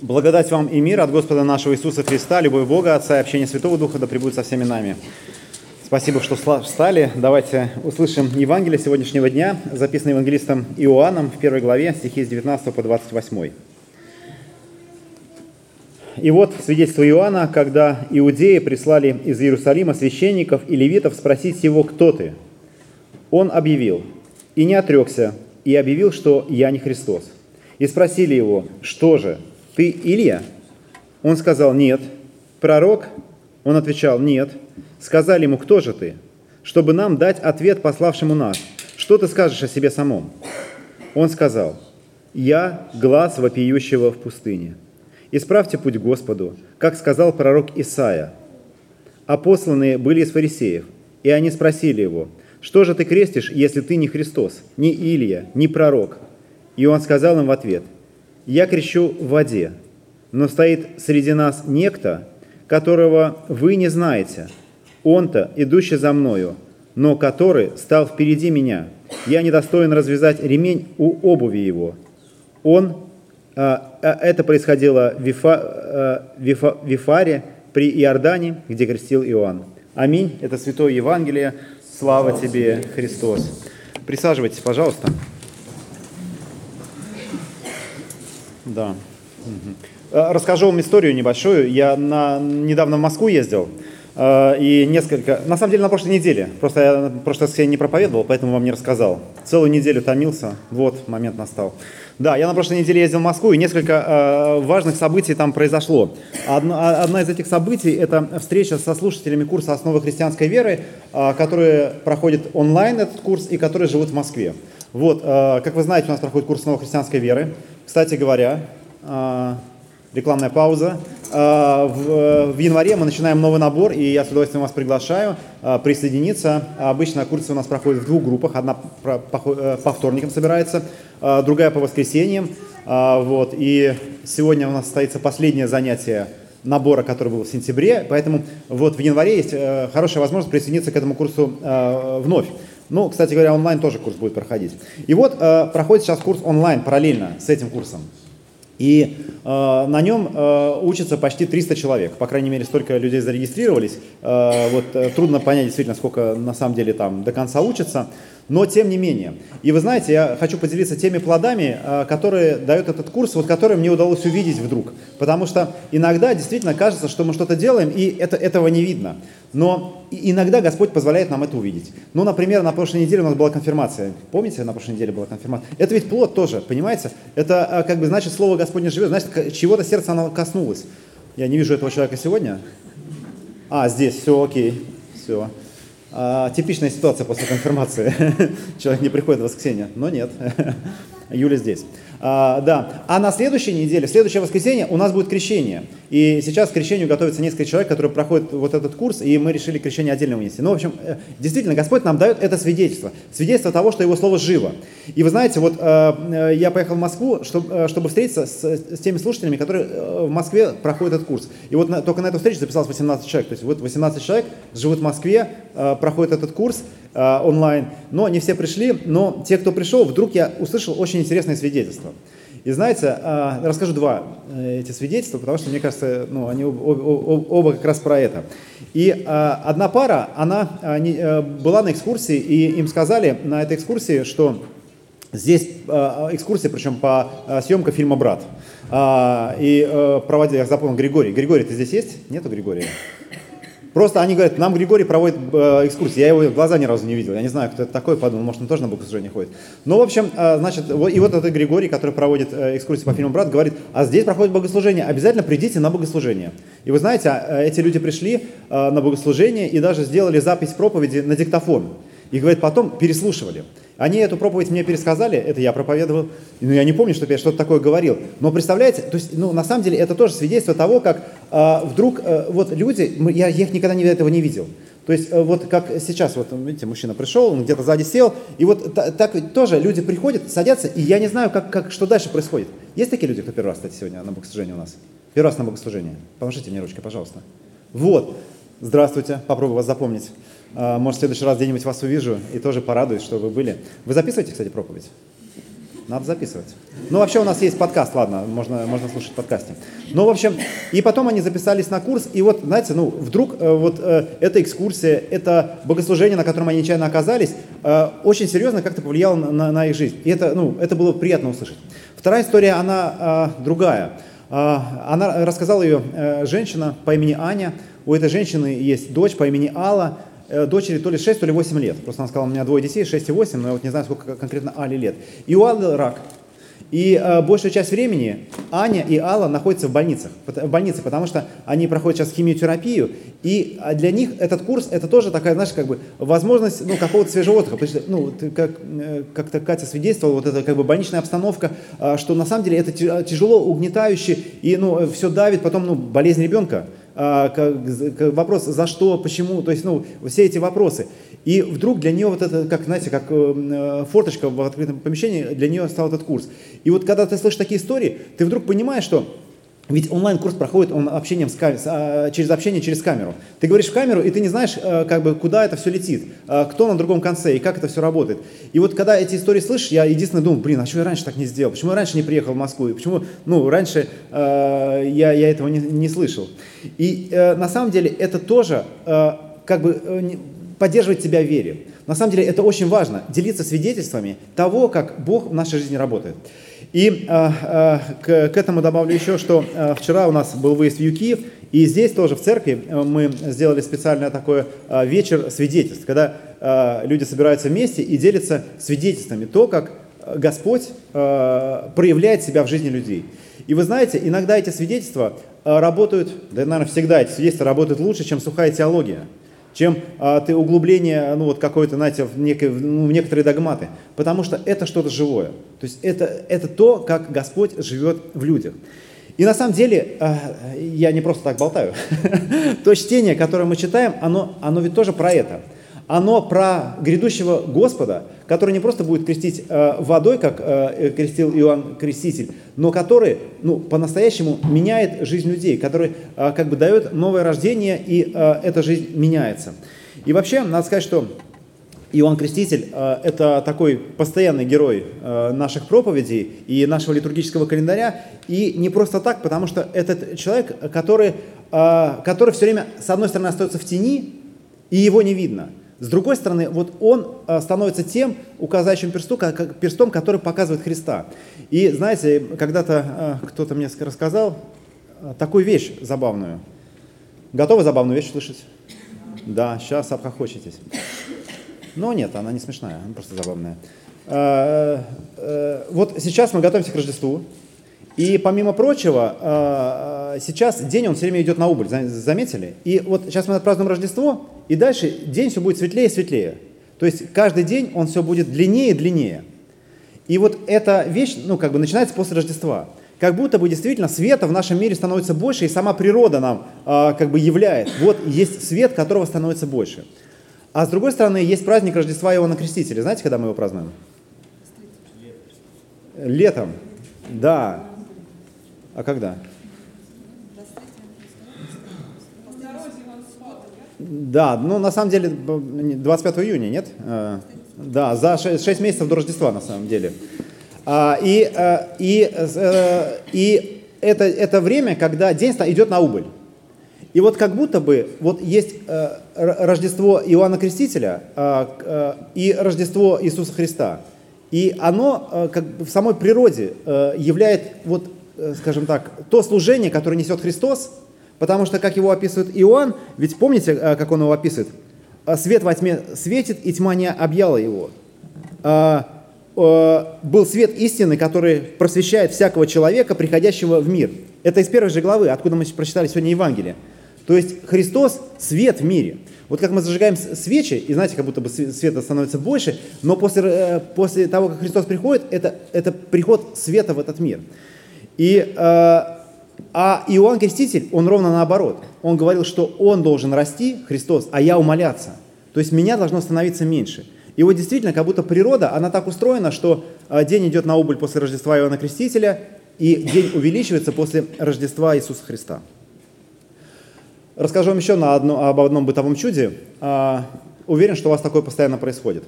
Благодать вам и мир от Господа нашего Иисуса Христа, любовь Бога, Отца и общение Святого Духа да пребудет со всеми нами. Спасибо, что встали. Давайте услышим Евангелие сегодняшнего дня, записанное евангелистом Иоанном в первой главе, стихи с 19 по 28. И вот свидетельство Иоанна, когда иудеи прислали из Иерусалима священников и левитов спросить его, кто ты? Он объявил, и не отрекся, и объявил, что я не Христос. И спросили его, что же, ты Илья? Он сказал, нет. Пророк? Он отвечал, нет. Сказали ему, кто же ты? Чтобы нам дать ответ пославшему нас. Что ты скажешь о себе самом? Он сказал, я глаз вопиющего в пустыне. Исправьте путь Господу, как сказал пророк Исаия. А посланные были из фарисеев, и они спросили его, что же ты крестишь, если ты не Христос, не Илия, не пророк? И он сказал им в ответ – я крещу в воде, но стоит среди нас некто, которого вы не знаете. Он-то, идущий за мною, но который стал впереди меня. Я недостоин развязать ремень у обуви его. Он, а, а, это происходило в, Вифа, а, Вифа, Вифаре при Иордане, где крестил Иоанн. Аминь. Это Святое Евангелие. Слава тебе, Христос. Присаживайтесь, пожалуйста. Да. Угу. Расскажу вам историю небольшую. Я на, недавно в Москву ездил, э, и несколько, на самом деле на прошлой неделе, просто я в прошлое воскресенье не проповедовал, поэтому вам не рассказал. Целую неделю томился, вот, момент настал. Да, я на прошлой неделе ездил в Москву, и несколько э, важных событий там произошло. Одна, одна из этих событий – это встреча со слушателями курса «Основы христианской веры», э, которые проходят онлайн этот курс и которые живут в Москве. Вот, э, как вы знаете, у нас проходит курс «Основы христианской веры». Кстати говоря, а, рекламная пауза. А, в, январе мы начинаем новый набор, и я с удовольствием вас приглашаю а, присоединиться. Обычно курсы у нас проходят в двух группах. Одна э, по вторникам собирается, другая по воскресеньям. Вот. И сегодня у нас состоится последнее занятие набора, который был в сентябре, поэтому вот в январе есть э, хорошая возможность присоединиться к этому курсу э, вновь. Ну, кстати говоря, онлайн тоже курс будет проходить. И вот э, проходит сейчас курс онлайн параллельно с этим курсом. И э, на нем э, учатся почти 300 человек. По крайней мере, столько людей зарегистрировались. Э, вот, э, трудно понять действительно, сколько на самом деле там до конца учатся но тем не менее. И вы знаете, я хочу поделиться теми плодами, а, которые дает этот курс, вот которые мне удалось увидеть вдруг. Потому что иногда действительно кажется, что мы что-то делаем, и это, этого не видно. Но иногда Господь позволяет нам это увидеть. Ну, например, на прошлой неделе у нас была конфирмация. Помните, на прошлой неделе была конфирмация? Это ведь плод тоже, понимаете? Это а, как бы значит, Слово Господне живет, значит, чего-то сердце оно коснулось. Я не вижу этого человека сегодня. А, здесь, все окей, все. А, типичная ситуация после конфирмации. Человек не приходит в воскресенье, но нет. Юля здесь. А, да. А на следующей неделе, в следующее воскресенье у нас будет крещение. И сейчас к крещению готовится несколько человек, которые проходят вот этот курс, и мы решили крещение отдельно унести. Ну, в общем, э, действительно, Господь нам дает это свидетельство. Свидетельство того, что Его Слово живо. И вы знаете, вот э, э я поехал в Москву, чтобы, встретиться с, теми слушателями, которые в Москве проходят этот курс. И вот только на эту встречу записалось 18 человек. То есть вот 18 человек живут в Москве, проходят этот курс онлайн. Но не все пришли, но те, кто пришел, вдруг я услышал очень интересное свидетельство. И знаете, а, расскажу два э, эти свидетельства, потому что, мне кажется, ну, они оба, оба как раз про это. И а, одна пара, она э, была на экскурсии, и им сказали на этой экскурсии, что здесь а, экскурсия, причем по съемка фильма «Брат». И э, проводил, я запомнил, Григорий. Григорий, ты здесь есть? Нету Григория? Просто они говорят, нам Григорий проводит э, экскурсии. Я его в глаза ни разу не видел. Я не знаю, кто это такой, подумал, может, он тоже на богослужение ходит. Ну, в общем, э, значит, вот, и вот этот Григорий, который проводит э, экскурсии по фильму «Брат», говорит, а здесь проходит богослужение, обязательно придите на богослужение. И вы знаете, э, эти люди пришли э, на богослужение и даже сделали запись проповеди на диктофон. И, говорит, потом переслушивали. Они эту проповедь мне пересказали, это я проповедовал, но я не помню, чтобы я что-то такое говорил. Но представляете, то есть, ну, на самом деле это тоже свидетельство того, как э, вдруг э, вот люди, я, их никогда не, этого не видел. То есть э, вот как сейчас, вот видите, мужчина пришел, он где-то сзади сел, и вот та, так тоже люди приходят, садятся, и я не знаю, как, как, что дальше происходит. Есть такие люди, кто первый раз, кстати, сегодня на богослужении у нас? Первый раз на богослужении. Помашите мне ручкой, пожалуйста. Вот. Здравствуйте, попробую вас запомнить. А, может, в следующий раз где-нибудь вас увижу и тоже порадуюсь, что вы были. Вы записываете, кстати, проповедь? Надо записывать. Ну, вообще у нас есть подкаст, ладно, можно, можно слушать подкасте. Ну, в общем, и потом они записались на курс, и вот, знаете, ну, вдруг э, вот э, эта экскурсия, это богослужение, на котором они нечаянно оказались, э, очень серьезно как-то повлияло на, на, на их жизнь. И это, ну, это было приятно услышать. Вторая история, она э, другая. Э, она рассказала ее э, женщина по имени Аня. У этой женщины есть дочь по имени Алла. Э, дочери то ли 6, то ли 8 лет. Просто она сказала, у меня двое детей, 6 и 8, но я вот не знаю, сколько конкретно Али лет. И у Аллы рак. И э, большую часть времени Аня и Алла находятся в больницах, в больнице, потому что они проходят сейчас химиотерапию, и а, для них этот курс это тоже такая, знаешь, как бы возможность ну, какого-то свежего отдыха. Потому что, ну, ты, как, э, как-то Катя свидетельствовала, вот эта как бы больничная обстановка, э, что на самом деле это тяжело, угнетающе, и ну, все давит, потом ну, болезнь ребенка. А, вопрос, за что, почему, то есть, ну, все эти вопросы. И вдруг для нее вот это, как, знаете, как э, э, форточка в открытом помещении, для нее стал этот курс. И вот когда ты слышишь такие истории, ты вдруг понимаешь, что ведь онлайн-курс проходит он общением с кам... А, через общение через камеру. Ты говоришь в камеру, и ты не знаешь, э, как бы, куда это все летит, кто на другом конце и как это все работает. И вот когда эти истории слышишь, я единственное думаю, блин, а почему я раньше так не сделал? Почему я раньше не приехал в Москву? И почему, ну, раньше э, я, я этого не, не слышал? И э, на самом деле это тоже э, как бы э, поддерживать себя в вере. На самом деле это очень важно, делиться свидетельствами того, как Бог в нашей жизни работает. И э, э, к, к этому добавлю еще, что э, вчера у нас был выезд в Юкиев, и здесь тоже в церкви э, мы сделали специальный такой э, вечер свидетельств, когда э, люди собираются вместе и делятся свидетельствами, то, как Господь э, проявляет себя в жизни людей. И вы знаете, иногда эти свидетельства э, работают, да, наверное, всегда эти свидетельства работают лучше, чем сухая теология чем а, ты углубление, ну вот какое-то, знаете, в, некой, ну, в некоторые догматы. Потому что это что-то живое. То есть это, это то, как Господь живет в людях. И на самом деле, а, я не просто так болтаю, то чтение, которое мы читаем, оно, оно ведь тоже про это – оно про грядущего Господа, который не просто будет крестить э, водой, как э, крестил Иоанн Креститель, но который ну, по-настоящему меняет жизнь людей, который э, как бы дает новое рождение, и э, эта жизнь меняется. И вообще, надо сказать, что Иоанн Креститель э, – это такой постоянный герой э, наших проповедей и нашего литургического календаря. И не просто так, потому что этот человек, который, э, который все время, с одной стороны, остается в тени, и его не видно – с другой стороны, вот он э, становится тем указающим персту, как, перстом, который показывает Христа. И знаете, когда-то э, кто-то мне рассказал э, такую вещь забавную. Готовы забавную вещь слышать? Да, сейчас обхохочетесь. Но нет, она не смешная, она просто забавная. Вот сейчас мы готовимся к Рождеству. И помимо прочего, сейчас день, он все время идет на убыль, заметили? И вот сейчас мы отпразднуем Рождество, и дальше день все будет светлее и светлее. То есть каждый день он все будет длиннее и длиннее. И вот эта вещь, ну, как бы начинается после Рождества. Как будто бы действительно света в нашем мире становится больше, и сама природа нам э, как бы являет. Вот есть свет, которого становится больше. А с другой стороны, есть праздник Рождества Иоанна Крестителя. Знаете, когда мы его празднуем? Летом. Да. А когда? Да, ну на самом деле 25 июня, нет? Э, да, за 6, 6 месяцев до Рождества на самом деле. А, и, э, и, э, и это, это время, когда день идет на убыль. И вот как будто бы вот есть Рождество Иоанна Крестителя и Рождество Иисуса Христа. И оно как бы в самой природе являет, вот, скажем так, то служение, которое несет Христос, Потому что, как его описывает Иоанн, ведь помните, э, как он его описывает? «А свет во тьме светит, и тьма не объяла его. А, был свет истины, который просвещает всякого человека, приходящего в мир. Это из первой же главы, откуда мы прочитали сегодня Евангелие. То есть Христос – свет в мире. Вот как мы зажигаем свечи, и знаете, как будто бы света становится больше, но после, э, после того, как Христос приходит, это, это приход света в этот мир. И э, а Иоанн Креститель, он ровно наоборот. Он говорил, что он должен расти, Христос, а я умоляться. То есть меня должно становиться меньше. И вот действительно, как будто природа, она так устроена, что а, день идет на убыль после Рождества Иоанна Крестителя, и день увеличивается после Рождества Иисуса Христа. Расскажу вам еще на одно, об одном бытовом чуде. А, уверен, что у вас такое постоянно происходит.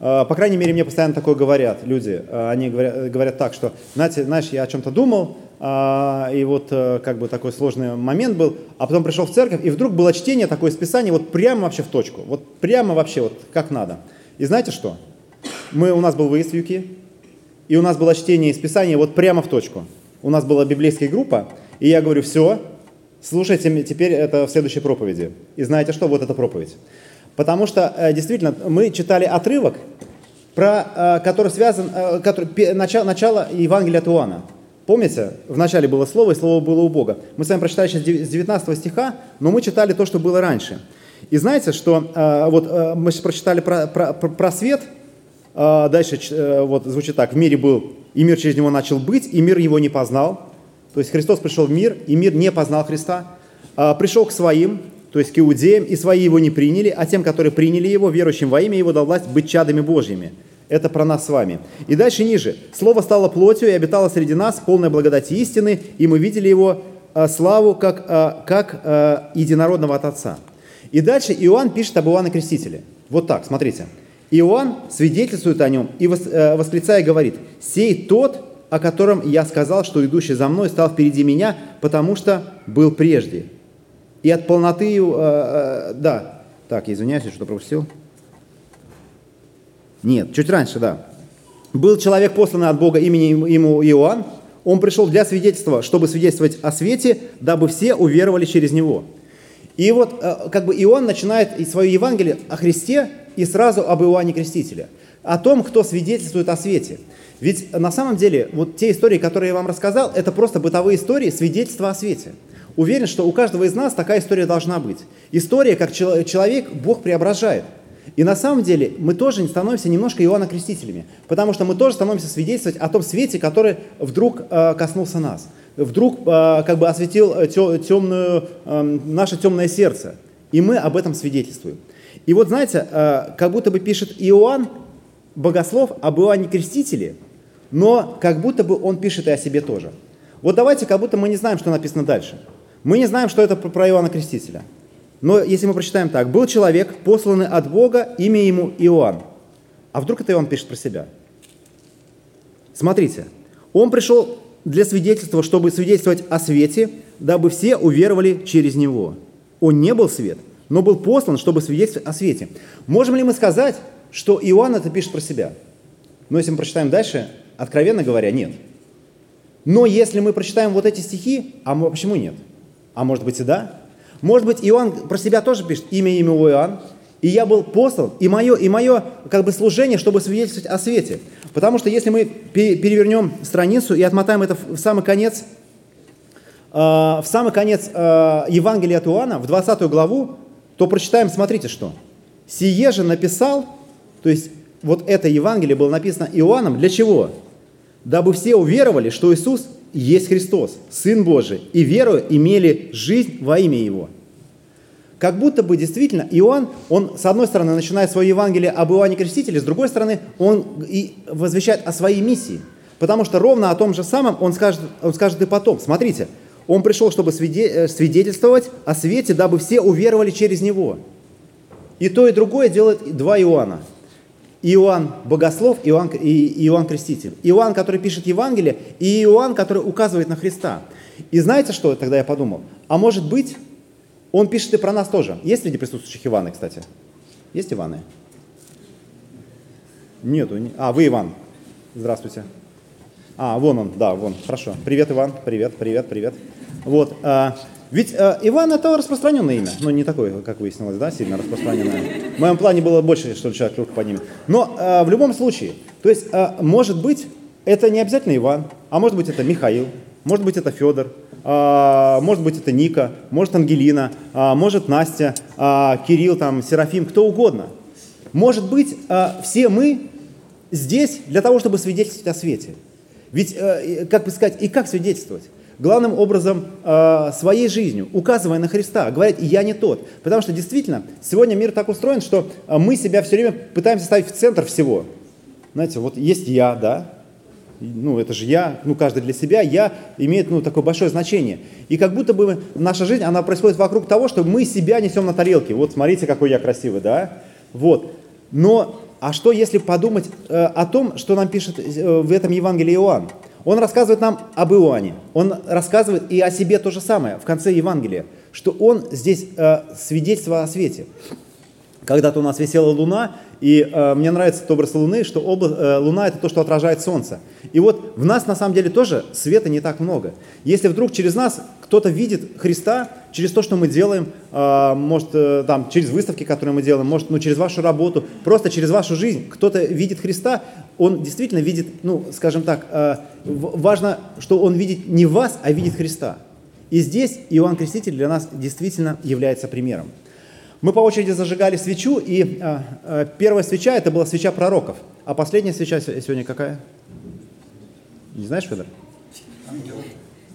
По крайней мере, мне постоянно такое говорят люди. Они говорят, говорят так, что, знаете, знаешь, я о чем-то думал, и вот как бы такой сложный момент был, а потом пришел в церковь, и вдруг было чтение такое из вот прямо вообще в точку, вот прямо вообще вот как надо. И знаете что? Мы, у нас был выезд в Юки, и у нас было чтение из Писания вот прямо в точку. У нас была библейская группа, и я говорю, все, слушайте теперь это в следующей проповеди. И знаете что? Вот эта проповедь. Потому что э, действительно мы читали отрывок, про, э, который связан, э, который, начало, начало Евангелия от Иоанна. Помните, в начале было слово, и слово было у Бога. Мы с вами прочитали сейчас с 19 стиха, но мы читали то, что было раньше. И знаете, что вот мы сейчас прочитали про, про, про свет, дальше вот звучит так, в мире был, и мир через него начал быть, и мир его не познал. То есть Христос пришел в мир, и мир не познал Христа. Пришел к своим, то есть к иудеям, и свои его не приняли, а тем, которые приняли его, верующим во имя его, дал власть быть чадами Божьими. Это про нас с вами. И дальше ниже. Слово стало плотью и обитало среди нас, полное благодати истины, и мы видели его а, славу как, а, как а, единородного от Отца. И дальше Иоанн пишет об Иоанне Крестителе. Вот так, смотрите. Иоанн свидетельствует о нем и восклицая говорит, «Сей тот, о котором я сказал, что идущий за мной стал впереди меня, потому что был прежде». И от полноты, э, э, да, так, извиняюсь, я что-то пропустил. Нет, чуть раньше, да. Был человек посланный от Бога имени ему Иоанн. Он пришел для свидетельства, чтобы свидетельствовать о свете, дабы все уверовали через него. И вот э, как бы Иоанн начинает свое Евангелие о Христе и сразу об Иоанне Крестителе, о том, кто свидетельствует о свете. Ведь на самом деле вот те истории, которые я вам рассказал, это просто бытовые истории свидетельства о свете. Уверен, что у каждого из нас такая история должна быть. История, как человек, Бог преображает. И на самом деле мы тоже становимся немножко Иоанна Крестителями, потому что мы тоже становимся свидетельствовать о том свете, который вдруг э, коснулся нас, вдруг э, как бы осветил э, темную, наше темное сердце. И мы об этом свидетельствуем. И вот знаете, как будто бы пишет Иоанн, богослов, об Иоанне Крестителе, но как будто бы он пишет и о себе тоже. Вот давайте, как будто мы не знаем, что написано дальше. Мы не знаем, что это про Иоанна Крестителя. Но если мы прочитаем так, был человек, посланный от Бога, имя ему Иоанн. А вдруг это Иоанн пишет про себя? Смотрите, он пришел для свидетельства, чтобы свидетельствовать о свете, дабы все уверовали через него. Он не был свет, но был послан, чтобы свидетельствовать о свете. Можем ли мы сказать, что Иоанн это пишет про себя? Но если мы прочитаем дальше, откровенно говоря, нет. Но если мы прочитаем вот эти стихи, а мы, почему нет? А может быть и да? Может быть, Иоанн про себя тоже пишет имя имя Иоанн, и я был послан, и мое, и мое как бы служение, чтобы свидетельствовать о свете. Потому что если мы перевернем страницу и отмотаем это в самый конец, э, в самый конец э, Евангелия от Иоанна, в 20 главу, то прочитаем, смотрите что. «Сие же написал», то есть вот это Евангелие было написано Иоанном, для чего? Дабы все уверовали, что Иисус есть Христос, Сын Божий, и веруя имели жизнь во имя Его. Как будто бы действительно Иоанн, он с одной стороны начинает свое Евангелие об Иоанне Крестителе, с другой стороны он и возвещает о своей миссии. Потому что ровно о том же самом он скажет, он скажет и потом. Смотрите, он пришел, чтобы э, свидетельствовать о свете, дабы все уверовали через него. И то, и другое делает два Иоанна. Иоанн Богослов Иоанн, и Иоанн Креститель. Иоанн, который пишет Евангелие, и Иоанн, который указывает на Христа. И знаете, что тогда я подумал? А может быть, он пишет и про нас тоже. Есть среди присутствующих Иваны, кстати? Есть Иваны? Нету. А, вы Иван. Здравствуйте. А, вон он, да, вон. Хорошо. Привет, Иван. Привет, привет, привет. Вот. Ведь э, Иван это распространенное имя, но не такое, как выяснилось, да, сильно распространенное. В моем плане было больше, что человек руку поднимет. Но э, в любом случае, то есть, э, может быть, это не обязательно Иван, а может быть, это Михаил, может быть, это Федор, э, может быть, это Ника, может, Ангелина, э, может, Настя, э, Кирилл, там, Серафим, кто угодно. Может быть, э, все мы здесь для того, чтобы свидетельствовать о свете. Ведь, э, как бы сказать, и как свидетельствовать? Главным образом э, своей жизнью, указывая на Христа, говорит, я не тот. Потому что действительно, сегодня мир так устроен, что э, мы себя все время пытаемся ставить в центр всего. Знаете, вот есть я, да, ну это же я, ну каждый для себя, я имеет ну, такое большое значение. И как будто бы наша жизнь, она происходит вокруг того, что мы себя несем на тарелке. Вот смотрите, какой я красивый, да? Вот. Но а что если подумать э, о том, что нам пишет э, в этом Евангелии Иоанн? Он рассказывает нам об Иоанне, он рассказывает и о себе то же самое в конце Евангелия, что он здесь э, свидетельство о свете. Когда-то у нас висела луна, и э, мне нравится этот образ Луны, что обла, э, Луна это то, что отражает Солнце. И вот в нас на самом деле тоже света не так много. Если вдруг через нас кто-то видит Христа, через то, что мы делаем, э, может, э, там, через выставки, которые мы делаем, может, ну, через вашу работу, просто через вашу жизнь, кто-то видит Христа, он действительно видит, ну, скажем так, э, важно, что он видит не вас, а видит Христа. И здесь Иоанн Креститель для нас действительно является примером. Мы по очереди зажигали свечу, и э, первая свеча это была свеча пророков, а последняя свеча сегодня какая? Не знаешь, Федор? Ангелов.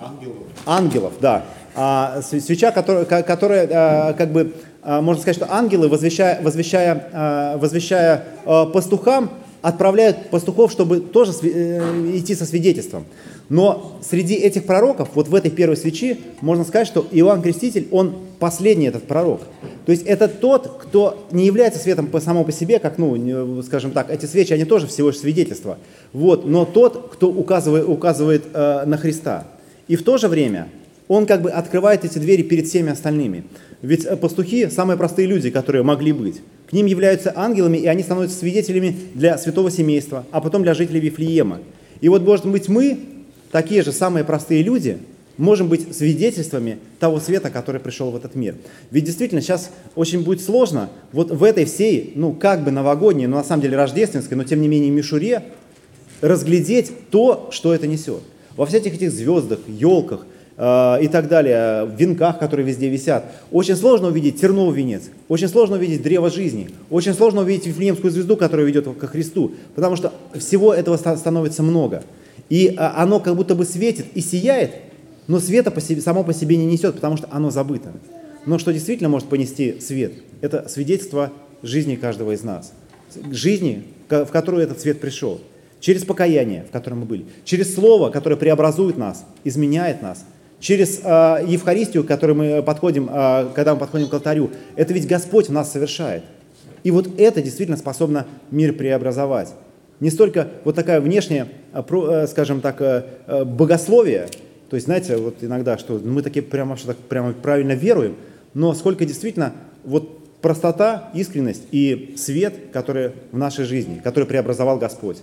Ангелов. Ангелов, да. А, свеча, которая, которая э, как бы, э, можно сказать, что ангелы, возвещая, возвещая, э, возвещая э, пастухам, отправляют пастухов, чтобы тоже идти со свидетельством. Но среди этих пророков, вот в этой первой свечи, можно сказать, что Иоанн Креститель, он последний этот пророк. То есть это тот, кто не является светом по само по себе, как, ну, скажем так, эти свечи, они тоже всего лишь свидетельства. Вот, но тот, кто указывает, указывает э, на Христа. И в то же время он как бы открывает эти двери перед всеми остальными. Ведь э, пастухи – самые простые люди, которые могли быть. К ним являются ангелами, и они становятся свидетелями для святого семейства, а потом для жителей Вифлеема. И вот, может быть, мы, такие же самые простые люди, можем быть свидетельствами того света, который пришел в этот мир. Ведь действительно сейчас очень будет сложно вот в этой всей, ну как бы новогодней, но на самом деле рождественской, но тем не менее мишуре, разглядеть то, что это несет. Во всех этих звездах, елках, э, и так далее, в венках, которые везде висят. Очень сложно увидеть терновый венец, очень сложно увидеть древо жизни, очень сложно увидеть Вифлеемскую звезду, которая ведет ко Христу, потому что всего этого становится много. И э, оно как будто бы светит и сияет, но света по себе, само по себе не несет, потому что оно забыто. Но что действительно может понести свет, это свидетельство жизни каждого из нас. Жизни, в которую этот свет пришел. Через покаяние, в котором мы были. Через Слово, которое преобразует нас, изменяет нас. Через э, Евхаристию, к которой мы подходим, э, когда мы подходим к алтарю. Это ведь Господь в нас совершает. И вот это действительно способно мир преобразовать. Не столько вот такая внешняя, скажем так, богословие, то есть, знаете, вот иногда, что мы такие прямо, что так прямо правильно веруем, но сколько действительно вот простота, искренность и свет, который в нашей жизни, который преобразовал Господь.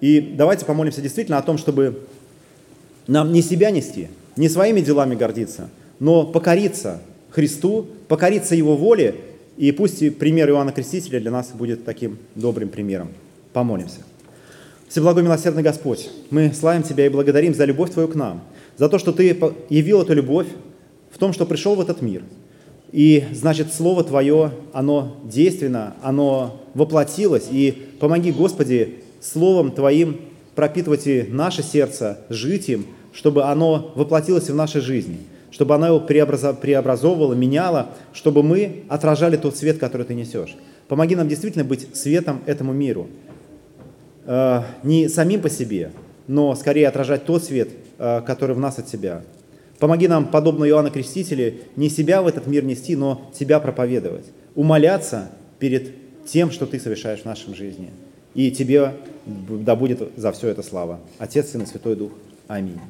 И давайте помолимся действительно о том, чтобы нам не себя нести, не своими делами гордиться, но покориться Христу, покориться Его воле, и пусть пример Иоанна Крестителя для нас будет таким добрым примером. Помолимся. Всеблагой милосердный Господь, мы славим Тебя и благодарим за любовь Твою к нам, за то, что Ты явил эту любовь в том, что пришел в этот мир. И, значит, Слово Твое, оно действенно, оно воплотилось. И помоги, Господи, Словом Твоим пропитывать и наше сердце, жить им, чтобы оно воплотилось в нашей жизни, чтобы оно его преобразовывало, меняло, чтобы мы отражали тот свет, который Ты несешь. Помоги нам действительно быть светом этому миру, не самим по себе, но скорее отражать тот свет, э, который в нас от Тебя. Помоги нам, подобно Иоанна Крестителя, не себя в этот мир нести, но Тебя проповедовать. Умоляться перед тем, что Ты совершаешь в нашем жизни. И Тебе да будет за все это слава. Отец, Сын и Святой Дух. Аминь.